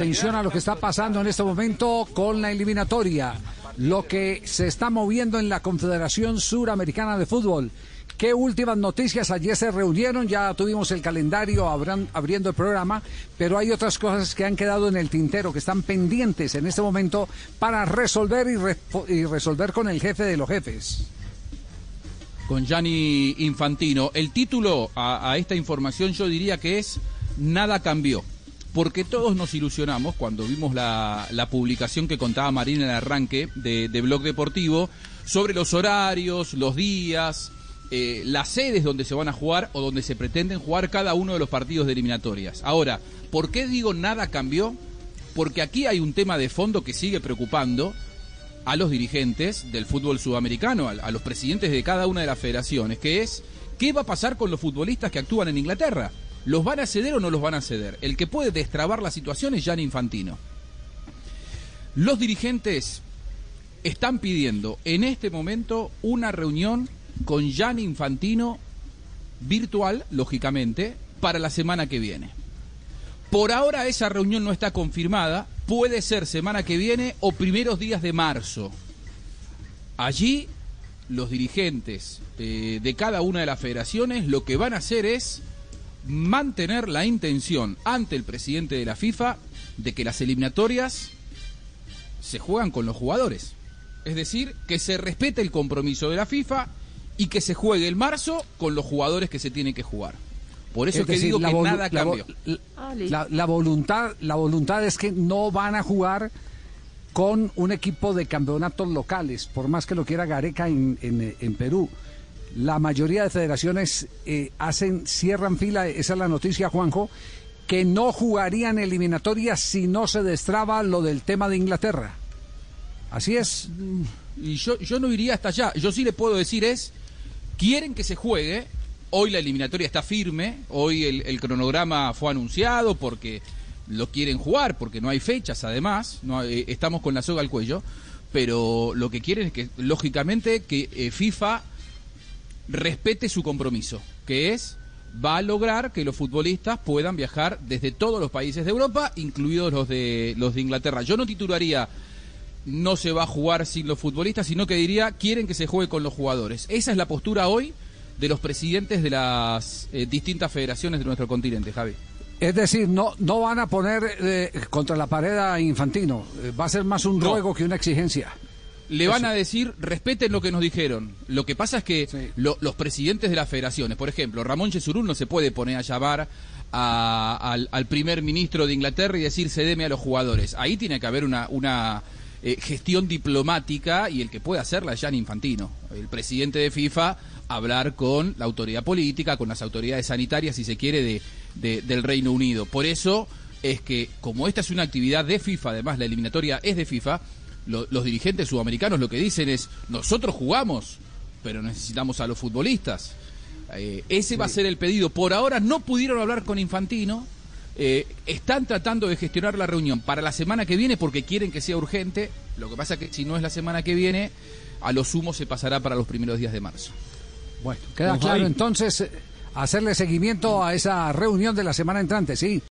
Atención a lo que está pasando en este momento con la eliminatoria. Lo que se está moviendo en la Confederación Suramericana de Fútbol. ¿Qué últimas noticias? Ayer se reunieron, ya tuvimos el calendario abriendo el programa, pero hay otras cosas que han quedado en el tintero, que están pendientes en este momento para resolver y, resolver con el jefe de los jefes. Con Gianni Infantino. El título a esta información yo diría que es Nada cambió porque todos nos ilusionamos cuando vimos la, publicación que contaba Marina en el arranque de, Blog Deportivo sobre los horarios, los días, eh, las sedes donde se van a jugar o donde se pretenden jugar cada uno de los partidos de eliminatorias. Ahora, ¿por qué digo nada cambió? Porque aquí hay un tema de fondo que sigue preocupando a los dirigentes del fútbol sudamericano, a los presidentes de cada una de las federaciones, que es ¿qué va a pasar con los futbolistas que actúan en Inglaterra? ¿Los van a ceder o no los van a ceder? El que puede destrabar la situación es Jan Infantino. Los dirigentes están pidiendo en este momento una reunión con Jan Infantino virtual, lógicamente, para la semana que viene. Por ahora esa reunión no está confirmada, puede ser semana que viene o primeros días de marzo. Allí los dirigentes eh, de cada una de las federaciones lo que van a hacer es mantener la intención ante el presidente de la FIFA de que las eliminatorias se juegan con los jugadores. Es decir, que se respete el compromiso de la FIFA y que se juegue el marzo con los jugadores que se tienen que jugar. Por eso es que digo que nada cambió. La, voluntad, la voluntad es que no van a jugar con un equipo de campeonatos locales, por más que lo quiera Gareca en, en Perú la mayoría de federaciones eh, hacen, cierran fila, esa es la noticia, Juanjo, que no jugarían eliminatorias si no se destraba lo del tema de Inglaterra. Así es. Y yo, yo no iría hasta allá. Yo sí le puedo decir es, quieren que se juegue. Hoy la eliminatoria está firme. Hoy el, cronograma fue anunciado porque lo quieren jugar, porque no hay fechas además. No, eh, estamos con la soga al cuello. Pero lo que quieren es que, lógicamente, que eh, FIFA respete su compromiso, que es va a lograr que los futbolistas puedan viajar desde todos los países de Europa, incluidos los de los de Inglaterra. Yo no titularía no se va a jugar sin los futbolistas, sino que diría quieren que se juegue con los jugadores. Esa es la postura hoy de los presidentes de las eh, distintas federaciones de nuestro continente, Javi. Es decir, no, no van a poner eh, contra la pared a Infantino, eh, va a ser más un ruego que una exigencia le van a decir respeten lo que nos dijeron. Lo que pasa es que los presidentes de las federaciones, por ejemplo, Ramón Yesurún no se puede poner a llamar al, primer ministro de Inglaterra y decir cedeme a los jugadores. Ahí tiene que haber una, una eh, gestión diplomática y el que puede hacerla es Jan Infantino, el presidente de FIFA, hablar con la autoridad política, con las autoridades sanitarias, si se quiere, de, del Reino Unido. Por eso es que, como esta es una actividad de FIFA, además la eliminatoria es de FIFA, los dirigentes sudamericanos lo que dicen es, nosotros jugamos, pero necesitamos a los futbolistas. Eh, ese va a ser el pedido. Por ahora no pudieron hablar con Infantino. Eh, están tratando de gestionar la reunión para la semana que viene porque quieren que sea urgente. Lo que pasa es que si no es la semana que viene, a lo sumo se pasará para los primeros días de marzo. Bueno, queda claro entonces hacerle seguimiento a esa reunión de la semana entrante, sí.